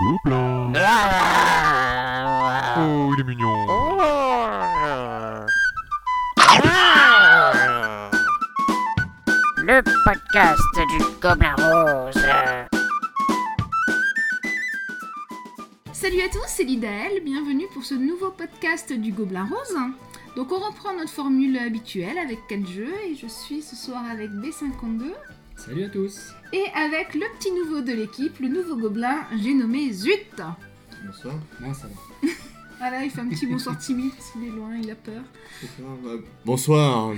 Gobelin. Oh, il est mignon. Le podcast du Gobelin Rose. Salut à tous, c'est Lidaël, bienvenue pour ce nouveau podcast du Gobelin Rose. Donc on reprend notre formule habituelle avec 4 jeux et je suis ce soir avec B52 Salut à tous et avec le petit nouveau de l'équipe, le nouveau gobelin, j'ai nommé Zut. Bonsoir. Moi ça va. Voilà, il fait un petit bonsoir timide, il est loin, il a peur. Bonsoir.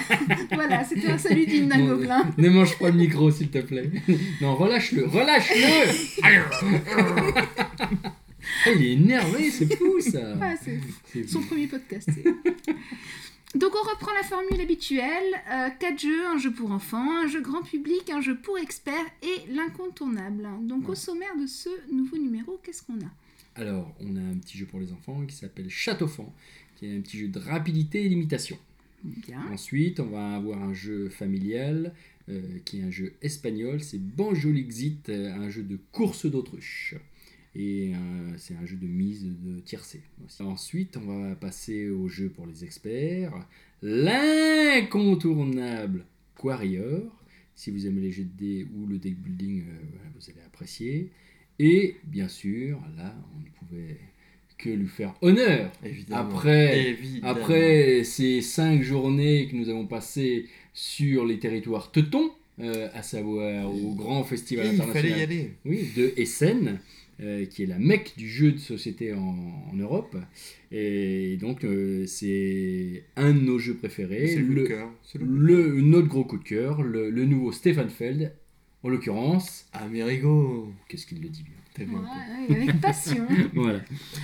Voilà, c'était un salut Non, gobelin. Ne mange pas le micro s'il te plaît. Non, relâche-le, relâche-le Ah, Il est énervé, c'est fou ça Ah, c'est C'est- son premier podcast. Donc on reprend la formule habituelle, 4 jeux, un jeu pour enfants, un jeu grand public, un jeu pour experts et l'incontournable. Donc au sommaire de ce nouveau numéro, qu'est-ce qu'on a? Alors, on a un petit jeu pour les enfants qui s'appelle Châteaufant, qui est un petit jeu de rapidité et d'imitation. Bien. Ensuite, on va avoir un jeu familial euh, qui est un jeu espagnol, c'est Banjolixit, euh, un jeu de course d'autruche. Et euh, c'est un jeu de mise de tiercé. aussi. Ensuite, on va passer au jeu pour les experts, l'incontournable Quarrior. Si vous aimez les jeux de dés ou le deck building, euh, vous allez apprécier. Et bien sûr, là, on ne pouvait que lui faire honneur Évidemment. Après- Évidemment. après ces cinq journées que nous avons passées sur les territoires teutons, euh, à savoir au grand festival Et il international fallait y aller. oui, de Essen, euh, qui est la mecque du jeu de société en, en Europe. Et donc, euh, c'est un de nos jeux préférés. C'est le coup de le, cœur. C'est le... notre gros coup de cœur, le, le nouveau Stefan Feld, en l'occurrence. Amerigo. Qu'est-ce qu'il le dit bien Tellement. Ouais, ouais, avec passion. Voilà.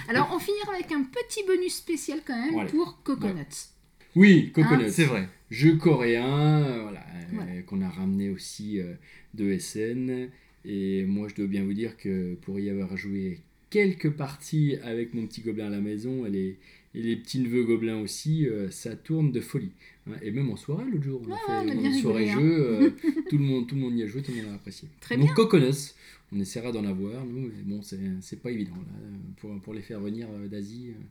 Alors on finira avec un petit bonus spécial quand même Voilà. pour Coconuts. Oui, Coconut. C'est vrai. jeu coréen euh, voilà, euh, Ouais. qu'on a ramené aussi euh, de SN. Et moi, je dois bien vous dire que pour y avoir joué quelques parties avec mon petit gobelin à la maison et les, et les petits neveux gobelins aussi, euh, ça tourne de folie. hein. Et même en soirée, l'autre jour, on a fait ouais, on a une soirée rigolé, jeu, euh, tout, le monde, tout le monde y a joué, tout le monde a apprécié. Très Donc, bien. Coconuts, on essaiera d'en avoir, nous, mais bon, c'est pas évident là, pour, pour les faire venir d'Asie. euh,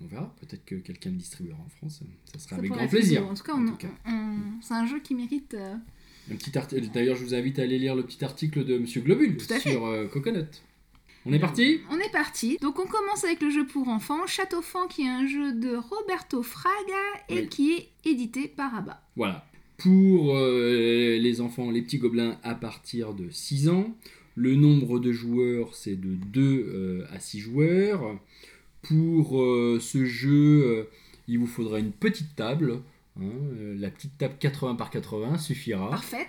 on verra, peut-être que quelqu'un le distribuera en France, ça sera Ça avec grand plaisir. En tout cas, on- c'est un jeu qui mérite. euh, Un petit D'ailleurs, je vous invite à aller lire le petit article de Monsieur Globule sur euh, Coconut. On est parti? On est parti. Donc on commence avec le jeu pour enfants, Châteaufant, qui est un jeu de Roberto Fraga et Oui. qui est édité par Abba. Voilà. Pour euh, les enfants, les petits gobelins à partir de 6 ans, le nombre de joueurs c'est de 2 à 6 joueurs. Pour euh, ce jeu, euh, il vous faudra une petite table. hein, euh, la petite table 80 par 80 suffira. Parfait.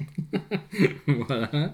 voilà.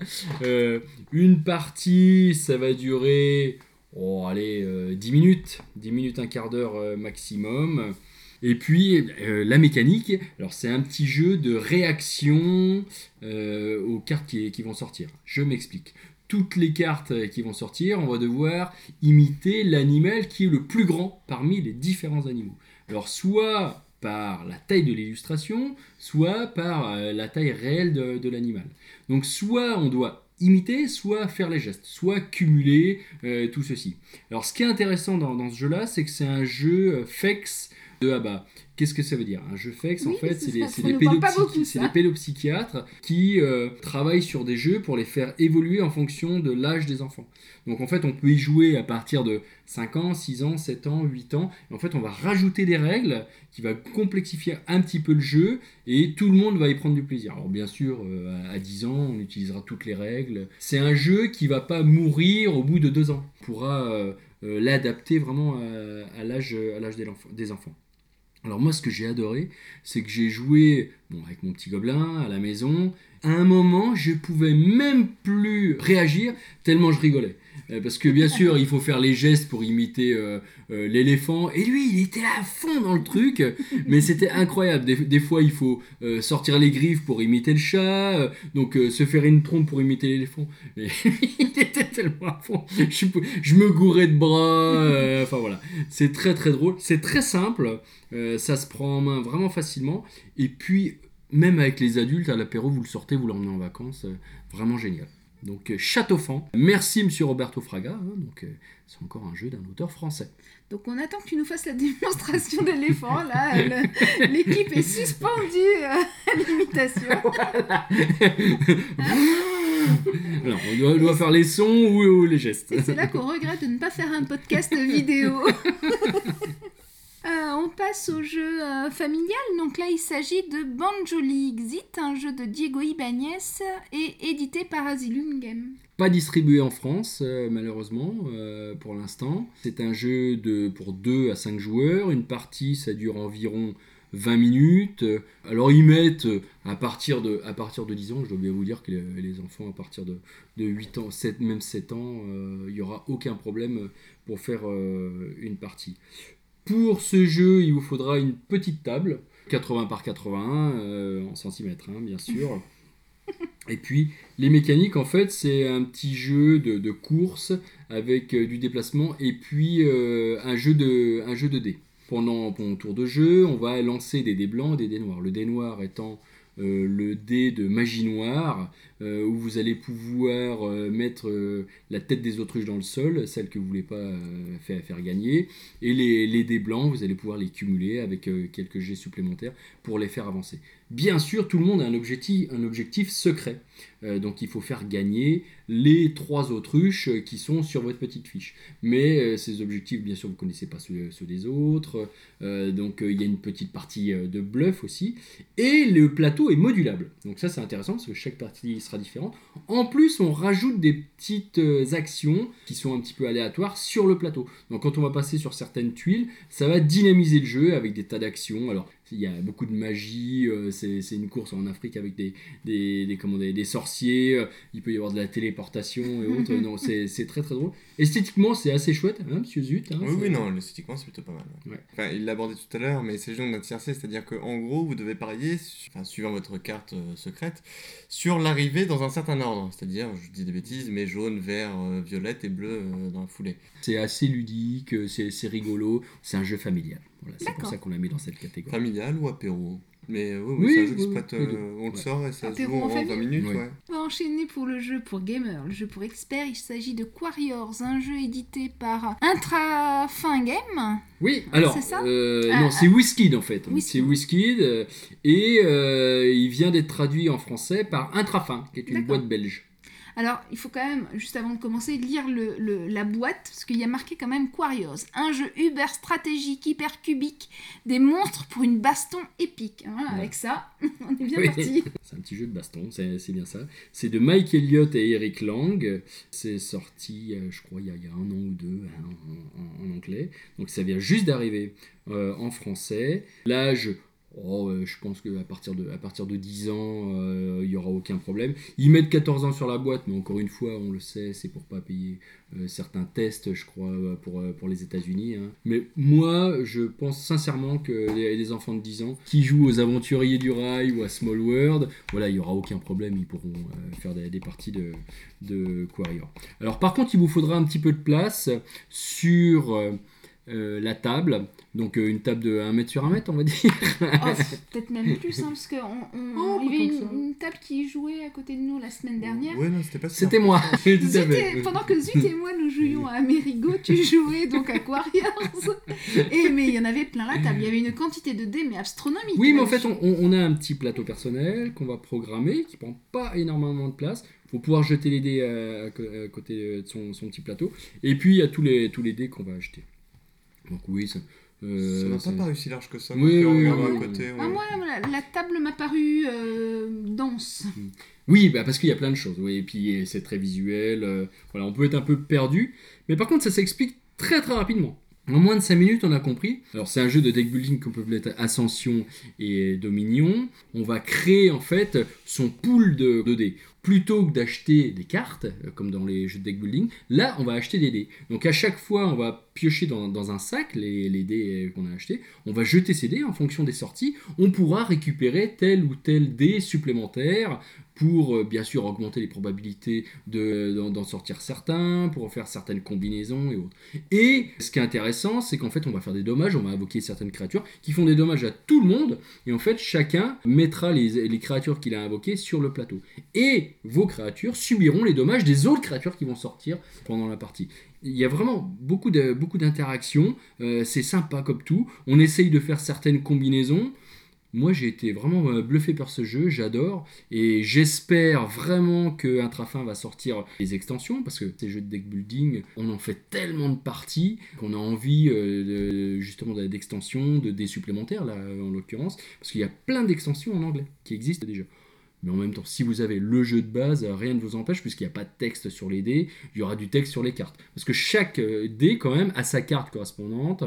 Une partie, ça va durer, oh, allez, euh, 10 minutes, 10 minutes, un quart d'heure maximum. Et puis, euh, la mécanique, alors c'est un petit jeu de réaction euh, aux cartes qui, vont sortir. Je m'explique. Toutes les cartes euh, qui vont sortir, on va devoir imiter l'animal qui est le plus grand parmi les différents animaux. Alors, soit par la taille de l'illustration, soit par la taille réelle de, l'animal. Donc soit on doit imiter, soit faire les gestes, soit cumuler tout ceci. Alors ce qui est intéressant dans, ce jeu-là, c'est que c'est un jeu FEX de ABBA. Qu'est-ce que ça veut dire? Un jeu FEX, en fait, c'est des, pédopsychiatres qui euh, travaillent sur des jeux pour les faire évoluer en fonction de l'âge des enfants. Donc en fait, on peut y jouer à partir de 5 ans, 6 ans, 7 ans, 8 ans. Et en fait, on va rajouter des règles qui va complexifier un petit peu le jeu et tout le monde va y prendre du plaisir. Alors bien sûr, euh, à à 10 ans, on utilisera toutes les règles. C'est un jeu qui va pas mourir au bout de 2 ans. On pourra euh, l'adapter vraiment à, à l'âge des enfants. Alors moi, ce que j'ai adoré, c'est que j'ai joué bon, avec mon petit gobelin à la maison. À un moment, je pouvais même plus réagir tellement je rigolais. Euh, parce que bien sûr, il faut faire les gestes pour imiter euh, euh, l'éléphant. Et lui, il était à fond dans le truc. Mais c'était incroyable. Des, fois, il faut sortir les griffes pour imiter le chat. donc, se faire une trompe pour imiter l'éléphant. Il était tellement à fond. Je, je me gourais de bras. euh, Enfin voilà. C'est très très drôle. C'est très simple. Euh, ça se prend en main vraiment facilement. Et puis, même avec les adultes, à l'apéro, vous le sortez, vous l'emmenez en vacances. euh, vraiment génial. Donc Châteaufan. Merci Monsieur Roberto Fraga. hein, donc euh, c'est encore un jeu d'un auteur français. Donc on attend que tu nous fasses la démonstration d'éléphant. Là, l'équipe est suspendue euh, à l'imitation. Alors, on doit, on doit faire les sons ou, ou les gestes. Et c'est là qu'on regrette de ne pas faire un podcast vidéo. Euh, on passe au jeu euh, familial. Donc là, il s'agit de Banjoli Exit, un jeu de Diego Ibanez et édité par Asylum Game. Pas distribué en France, euh, malheureusement, pour l'instant. C'est un jeu de, pour 2 à 5 joueurs. Une partie, ça dure environ 20 minutes. Alors, ils mettent euh, à partir de, à partir de 10 ans, je dois bien vous dire que les, enfants, à partir de, de 8 ans, 7, même 7 ans, euh, il n'y aura aucun problème pour faire euh, une partie. Pour ce jeu, il vous faudra une petite table, 80 par 81 euh, en centimètres, hein, bien sûr. Et puis, les mécaniques, en fait, c'est un petit jeu de, de course avec du déplacement et puis un, jeu de, un jeu de dés. Pendant, pendant tour de jeu, on va lancer des dés blancs et des dés noirs. Le dé noir étant euh, le dé de magie noire, euh, où vous allez pouvoir euh, mettre euh, la tête des autruches dans le sol, celle que vous voulez pas faire, gagner. Et les, les dés blancs, vous allez pouvoir les cumuler avec quelques jets supplémentaires pour les faire avancer. Bien sûr, tout le monde a un objectif, un objectif secret. Donc il faut faire gagner les trois autruches qui sont sur votre petite fiche. Mais ces objectifs, bien sûr, vous connaissez pas ceux, ceux des autres. Donc il y a une petite partie de bluff aussi. Et le plateau est modulable. Donc ça c'est intéressant parce que chaque partie sera. En plus, on rajoute des petites euh, actions qui sont un petit peu aléatoires sur le plateau. Donc quand on va passer sur certaines tuiles, ça va dynamiser le jeu avec des tas d'actions. Alors il y a beaucoup de magie, euh, c'est c'est une course en Afrique avec des, des, des, comment, des, des sorciers, euh, il peut y avoir de la téléportation et autres. non, c'est c'est très très drôle. Esthétiquement, c'est assez chouette, hein, monsieur Zut. hein, Oui, c'est- oui, non, esthétiquement, c'est plutôt pas mal. ouais. Ouais. Enfin, il l'a abordé tout à l'heure, mais c'est le jeu d'un tiercé, c'est-à-dire qu'en gros, vous devez parier, enfin, suivant votre carte euh, secrète, sur l'arrivée dans un certain ordre. C'est-à-dire, je dis des bêtises, mais jaune, vert, euh, violette et bleu euh, dans la foulée. C'est assez ludique, c'est c'est rigolo, c'est un jeu familial. Voilà, c'est pour ça qu'on l'a mis dans cette catégorie. Familial ou apéro? Mais oui, oui, qui oui, se prête, euh, on le sort et ça se Apéro joue en en 20 famille? minutes, Oui. ouais. On va enchaîner pour le jeu pour gamer, le jeu pour experts. Il s'agit de Quarriors, un jeu édité par Intrafin Game. Oui, alors, C'est ça? euh, Ah, non, c'est Whiskid en fait. C'est Whiskid euh, et euh, il vient d'être traduit en français par Intrafin, qui est une boîte belge. Alors, il faut quand même, juste avant de commencer, lire le, le- la boîte, parce qu'il y a marqué quand même Quarriors, un jeu uber stratégique, hyper cubique, des monstres pour une baston épique. Hein, Ouais. Avec ça, on est bien Oui. parti. C'est un petit jeu de baston, c'est bien ça. C'est de Mike Elliott et Eric Lang. C'est sorti, euh, je crois, il y, a, il y a un an ou deux hein, en, en- en anglais. Donc ça vient juste d'arriver euh, en français. L'âge, oh, euh, je pense qu'à partir, de, partir de 10 ans, euh, il n'y aura aucun problème. Ils mettent 14 ans sur la boîte, mais encore une fois, on le sait, c'est pour pas payer euh, certains tests, je crois, euh, pour, euh, pour les États-Unis. hein. Mais moi, je pense sincèrement que les, les enfants de 10 ans qui jouent aux Aventuriers du Rail ou à Small World, voilà, il n'y aura aucun problème, ils pourront euh, faire des, parties de, de. Alors par contre, il vous faudra un petit peu de place sur euh, euh, la table, donc euh, une table de 1 mètre sur 1 mètre, on va dire. Oh, Peut-être même plus, hein, parce qu'il Oh, y avait une, table qui jouait à côté de nous la semaine dernière. Ouais, non, c'était pas ça. C'était moi, Zut pendant que Zut et moi nous jouions à Amerigo, tu jouais donc à Quarriors. Et mais il y en avait plein la table. Il y avait une quantité de dés mais astronomique. Oui, mais en fait, on, on- on a un petit plateau personnel qu'on va programmer, qui prend pas énormément de place. Il faut pouvoir jeter les dés à, à côté de son, son petit plateau. Et puis, il y a tous les, tous les dés qu'on va acheter. Donc oui, ça... euh, Ça m'a pas paru si large que ça. Oui, donc, en oui, regardant oui, à oui. côté, Ah, moi, la, la table m'a paru euh, dense. Oui, bah parce qu'il y a plein de choses. Oui, et puis c'est très visuel. euh, voilà, on peut être un peu perdu. Mais par contre, ça s'explique très très rapidement. En moins de 5 minutes, on a compris. Alors, c'est un jeu de deck building qu'on peut être Ascension et Dominion. On va créer en fait son pool de, de dés. Plutôt que d'acheter des cartes, euh, comme dans les jeux de deck building, là, on va acheter des dés. Donc, à chaque fois, on va piocher dans, un sac les, dés euh, qu'on a achetés. On va jeter ces dés en fonction des sorties. On pourra récupérer tel ou tel dé supplémentaire pour euh, bien sûr augmenter les probabilités de- d'en d'en sortir certains, pour faire certaines combinaisons et autres. Et ce qui est intéressant, c'est qu'en fait, on va faire des dommages, on va invoquer certaines créatures qui font des dommages à tout le monde, et en fait, chacun mettra les, les créatures qu'il a invoquées sur le plateau. Et vos créatures subiront les dommages des autres créatures qui vont sortir pendant la partie. Il y a vraiment beaucoup de- beaucoup d'interactions, euh, c'est sympa comme tout. On essaye de faire certaines combinaisons. Moi, j'ai été vraiment euh, bluffé par ce jeu, j'adore, et j'espère vraiment que Intrafin va sortir les extensions, parce que ces jeux de deck building, on en fait tellement de parties qu'on a envie euh, justement de- d'extensions, de dés supplémentaires, là, en l'occurrence, parce qu'il y a plein d'extensions en anglais qui existent déjà. Mais en même temps, si vous avez le jeu de base, euh, rien ne vous empêche, puisqu'il n'y a pas de texte sur les dés, il y aura du texte sur les cartes. Parce que chaque euh, dé, quand même, a sa carte correspondante,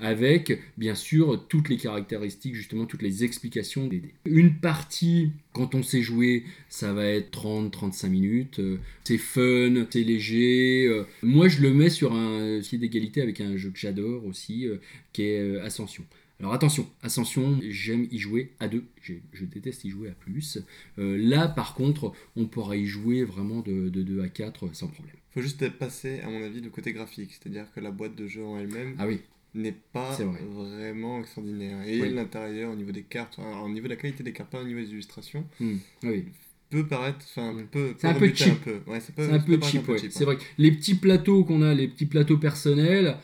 avec, bien sûr, toutes les caractéristiques, justement, toutes les explications des dés. Une partie, quand on sait jouer, ça va être 30-35 minutes. euh, C'est fun, c'est léger. Moi, je le mets sur un pied d'égalité avec un jeu que j'adore aussi, qui est Ascension. Alors attention, Ascension, j'aime y jouer à deux, J'ai- je déteste y jouer à plus. Euh, là, par contre, on pourra y jouer vraiment de, de 2 à 4 sans problème. Faut juste passer, à mon avis, du côté graphique, c'est-à-dire que la boîte de jeu en elle-même Ah oui, n'est pas vrai. vraiment extraordinaire. Et Oui. l'intérieur, au niveau des cartes, au niveau de la qualité des cartes, pas au niveau des illustrations, Hmm, oui. peut paraître, enfin, Ouais. peut, C'est un peu cheap. Ouais, C'est un peu cheap, ouais. C'est hein. vrai que les petits plateaux qu'on a, les petits plateaux personnels,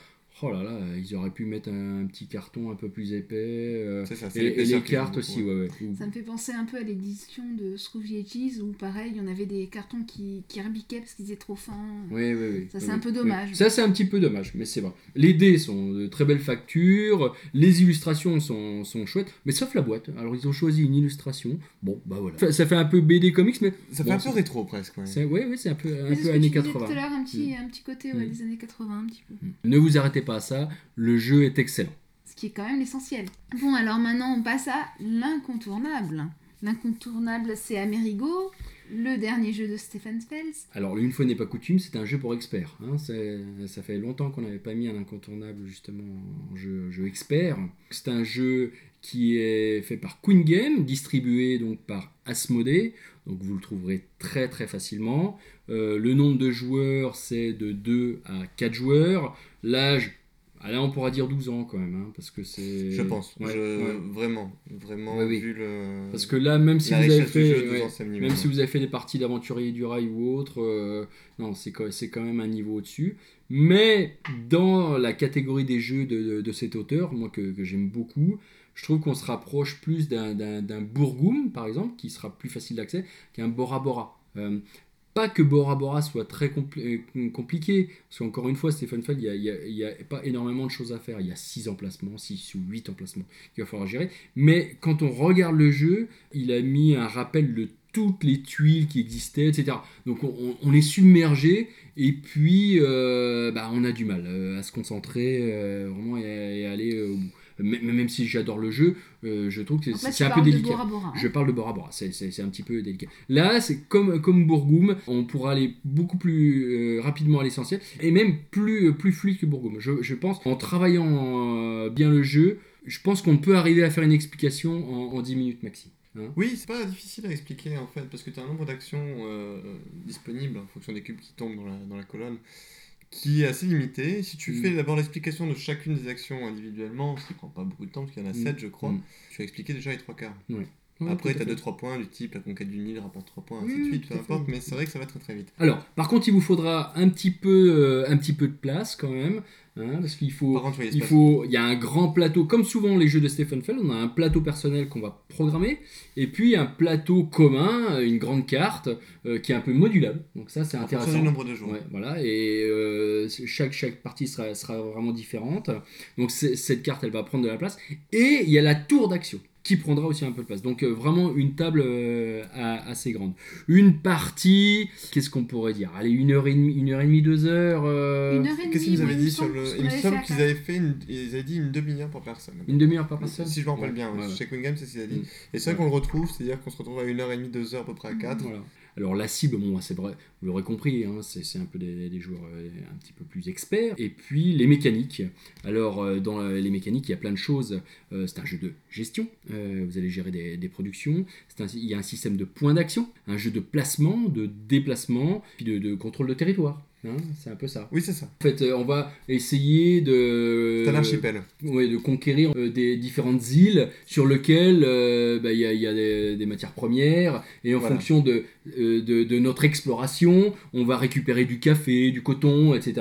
oh là là, ils auraient pu mettre un, petit carton un peu plus épais. euh, C'est ça, c'est et, les cartes aussi, ouais. ouais, Ça me fait penser un peu à l'édition de Scrooge Edges où pareil, il y en avait des cartons qui, qui rebiquaient parce qu'ils étaient trop fins. Oui, oui, oui. Ça, c'est Oui, un peu oui. dommage. Ça, c'est un petit peu dommage, mais c'est vrai. Les dés sont de très belles factures, les illustrations sont, sont chouettes, mais sauf la boîte. Alors, ils ont choisi une illustration. Bon, bah voilà. Ça, fait un peu BD comics, mais Ça Bon, fait un peu rétro presque. Ouais. c'est ouais, ouais, c'est un peu, un peu que années tu disais 80. tout à l'heure, un petit, un petit côté ouais, Mm. des années 80, un petit peu. Ne vous arrêtez pas ça, le jeu est excellent. Ce qui est quand même l'essentiel. Bon, alors maintenant, on passe à l'incontournable. L'incontournable, c'est Amerigo, le dernier jeu de Stephen Fels. Alors, une fois n'est pas coutume, c'est un jeu pour experts. hein. Ça fait longtemps qu'on n'avait pas mis un incontournable justement en jeu, jeu expert. C'est un jeu qui est fait par Queen Game, distribué donc par Asmodee. Donc vous le trouverez très très facilement. Euh, le nombre de joueurs, c'est de 2 à 4 joueurs. L'âge, ah là on pourra dire 12 ans quand même, hein, parce que c'est... Je pense. Ouais, Je- ouais. Vraiment. Vraiment, Ouais, oui. vu le. Parce que là, même si la vous avez fait... jeu, 12 ouais, ans, c'est le niveau, même si vous avez fait des parties d'aventurier du rail ou autre, euh, non, c'est quand, c'est quand même un niveau au-dessus. Mais dans la catégorie des jeux de, de- de cet auteur, moi que, que j'aime beaucoup, je trouve qu'on se rapproche plus d'un Bourgoum, par exemple, qui sera plus facile d'accès, qu'un Bora Bora. Euh, pas que Bora Bora soit très euh, compliqué, parce qu'encore une fois, Stephen Feld, il n'y a, pas énormément de choses à faire. Il y a 6 emplacements, 6 ou 8 emplacements qu'il va falloir gérer. Mais quand on regarde le jeu, il a mis un rappel de toutes les tuiles qui existaient, etc. Donc on, est submergé et puis euh, bah, on a du mal euh, à se concentrer vraiment et, aller au bout. Même, même si j'adore le jeu, euh, je trouve que c'est un peu délicat. Bora Bora. hein. Je parle de Bora Bora, c'est- c'est c'est un petit peu délicat. Là, c'est comme, comme Bourgoum, on pourra aller beaucoup plus euh, rapidement à l'essentiel et même plus, euh, plus fluide que Bourgoum. Je, je pense, en travaillant euh, bien le jeu, je pense qu'on peut arriver à faire une explication en, en 10 minutes maxi. hein. Oui, c'est pas difficile à expliquer en fait, parce que tu as un nombre d'actions euh, disponibles en fonction des cubes qui tombent dans la, dans la colonne qui est assez limité. Si tu Mm. fais d'abord l'explication de chacune des actions individuellement, ce qui prend pas beaucoup de temps, parce qu'il y en a Mm. 7 je crois, Mm. tu vas expliquer déjà les trois quarts. Ouais, Après, tu as fait. 2-3 points du type la conquête du Nil rapporte 3 points, ainsi de suite, peu importe, mais c'est vrai que ça va très très vite. Alors, par contre, il vous faudra un petit peu, euh, un petit peu de place quand même, hein, parce qu'il faut, Par contre, oui, il l'espace- faut, il y a un grand plateau, comme souvent les jeux de Stephen Feld, on a un plateau personnel qu'on va programmer, et puis un plateau commun, une grande carte euh, qui est un peu modulable. Donc ça, c'est intéressant. du nombre de joueurs. Ouais, voilà, et euh, chaque, chaque partie sera, sera vraiment différente. Donc cette carte, elle va prendre de la place. Et il y a la tour d'action qui prendra aussi un peu de place. Donc euh, vraiment une table euh, a- assez grande. Une partie, qu'est-ce qu'on pourrait dire? Allez, une heure et demie, une heure et demie, deux heures. euh. Qu'est-ce qu'ils avaient dit sur le. Il me semble qu'ils avaient fait une... Ils avaient dit une demi-heure par personne. Une demi-heure par personne? Si je me rappelle Ouais, bien, ouais, chez Queen Game, c'est ce qu'il a dit. Mm. Et c'est vrai qu'on le retrouve, c'est-à-dire qu'on se retrouve à une heure et demie, deux heures à peu près à 4. Voilà. Alors la cible, bon, c'est vrai, vous l'aurez compris, hein, c'est un peu des, joueurs euh, un petit peu plus experts. Et puis les mécaniques. Alors euh, dans les mécaniques, il y a plein de choses. Euh, c'est un jeu de gestion. Vous allez gérer des, des productions. Il y a un système de points d'action, un jeu de placement, de déplacement, puis de, de contrôle de territoire. Hein, c'est un peu ça. Oui, c'est ça. En fait, euh, on va essayer de, C'est un archipel. ouais, de conquérir euh, des différentes îles sur lesquelles euh, bah, il y a, il y a des, des matières premières et en Voilà. fonction de, euh, de, de notre exploration, on va récupérer du café, du coton, etc.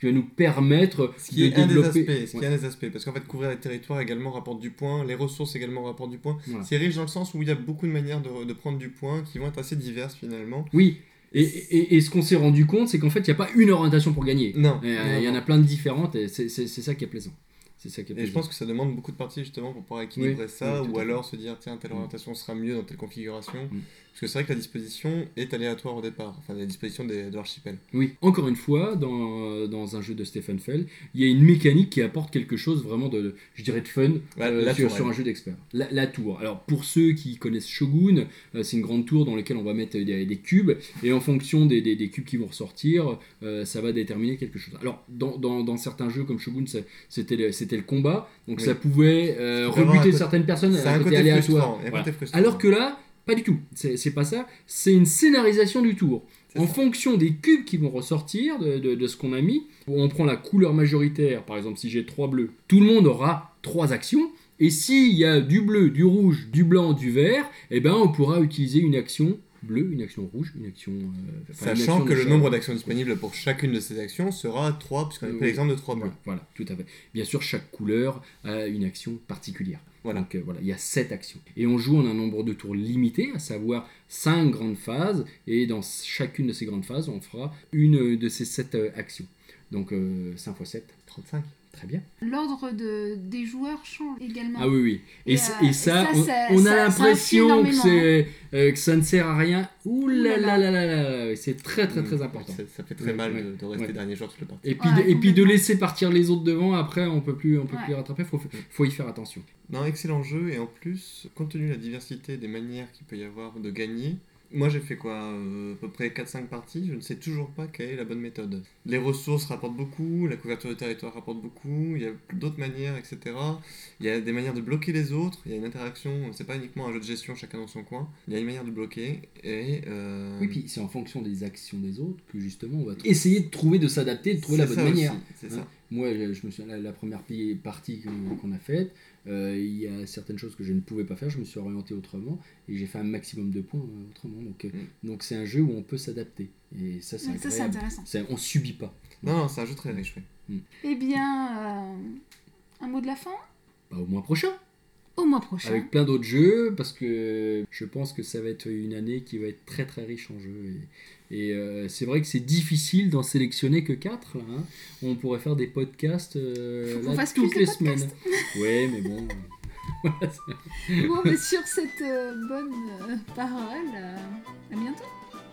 qui va nous permettre Ce qui de est un des développer. aspects, ce qui Ouais. est un des aspects, parce qu'en fait couvrir les territoires également rapporte du point, les ressources également rapportent du point. Voilà. C'est riche dans le sens où il y a beaucoup de manières de, de prendre du point qui vont être assez diverses finalement. Oui. Et, et, et ce qu'on s'est rendu compte, c'est qu'en fait, il n'y a pas une orientation pour gagner. Non. Euh, Il y en a plein de différentes et c'est ça qui est plaisant. C'est ça qui est Et je pense que ça demande beaucoup de parties justement pour pouvoir équilibrer Oui, ça, oui, ou alors se dire tiens telle Mm. orientation sera mieux dans telle configuration. Mm. Parce que c'est vrai que la disposition est aléatoire au départ, enfin la disposition des- de l'archipel. Oui, encore une fois, dans, dans un jeu de Stephen Fell, il y a une mécanique qui apporte quelque chose vraiment de, je dirais, de fun La- euh, la sur, tour, sur un jeu d'expert. La, la tour. Alors, pour ceux qui connaissent Shogun, euh, c'est une grande tour dans laquelle on va mettre des, des cubes, et en fonction des, des- des cubes qui vont ressortir, euh, ça va déterminer quelque chose. Alors, dans, dans- dans certains jeux comme Shogun, c'était le, c'était le combat, donc Oui. ça pouvait rebuter certaines personnes, C'est un côté aléatoire. Voilà. Alors que là, pas du tout. C'est pas ça. C'est une scénarisation du tour. En ça. fonction des cubes qui vont ressortir de, de- de ce qu'on a mis, on prend la couleur majoritaire, par exemple si j'ai trois bleus, tout le monde aura trois actions. Et s'il y a du bleu, du rouge, du blanc, du vert, eh ben on pourra utiliser une action bleue, une action rouge, une action. euh, enfin, une Sachant action que le nombre d'actions disponibles pour chacune de ces actions sera 3, puisqu'on a Euh, pris l'exemple de 3 bleus. Voilà, voilà, tout à fait. Bien sûr, chaque couleur a une action particulière. Voilà. Donc euh, voilà, il y a 7 actions. Et on joue en un nombre de tours limité, à savoir 5 grandes phases, et dans chacune de ces grandes phases, on fera une de ces 7 actions. Donc euh, 5 x 7, 35. Très bien. L'ordre de, des joueurs change également. Ah oui, oui. Et, Et, euh, ça, et ça, on, ça- on ça- a l'impression que, c'est, euh, que ça ne sert à rien. Ouh Ouh là là là là là là, c'est très très très important. Ça, ça fait très Ouais, mal ouais, de, rester ouais. dernier joueur toute la partie. Et puis, Ouais, de, et puis de laisser partir les autres devant, après on peut plus, on peut Ouais. plus rattraper, faut, faut y faire attention. Non, excellent jeu, et en plus, compte tenu de la diversité des manières qu'il peut y avoir de gagner, moi j'ai fait quoi euh, À peu près 4-5 parties, je ne sais toujours pas quelle est la bonne méthode. Les ressources rapportent beaucoup, la couverture de territoire rapporte beaucoup, il y a d'autres manières, etc. Il y a des manières de bloquer les autres, il y a une interaction, c'est pas uniquement un jeu de gestion chacun dans son coin, il y a une manière de bloquer, et... euh, Oui, puis c'est en fonction des actions des autres que justement on va essayer de trouver, de s'adapter, de trouver la bonne manière. aussi, C'est Hein? Ça. Moi, je je me souviens, la, la première partie qu'on a faite, il y a certaines choses que je ne pouvais pas faire, je me suis orienté autrement et j'ai fait un maximum de points euh, autrement. Donc, euh, Mm. donc c'est un jeu où on peut s'adapter et ça, c'est Ouais, ça, intéressant. C'est- on subit pas. Non, non, c'est un jeu très riche, oui. Eh bien, euh, un mot de la fin? Bah, au mois prochain, Au mois prochain. avec plein d'autres jeux, parce que je pense que ça va être une année qui va être très très riche en jeux. Et, et, euh, c'est vrai que c'est difficile d'en sélectionner que 4. On pourrait faire des podcasts euh, là, fasse toutes les semaines. Ouais, mais bon. Bon, mais sur cette euh, bonne euh, parole, euh, à bientôt.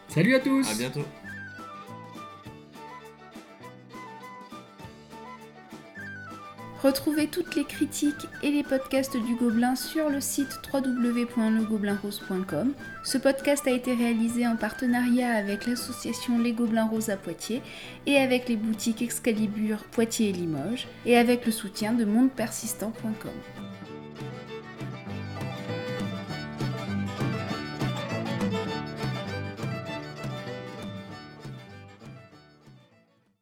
Salut à tous À bientôt Retrouvez toutes les critiques et les podcasts du Gobelin sur le site www.legoblinrose.com. Ce podcast a été réalisé en partenariat avec l'association Les Gobelins Roses à Poitiers et avec les boutiques Excalibur Poitiers et Limoges et avec le soutien de mondepersistant.com.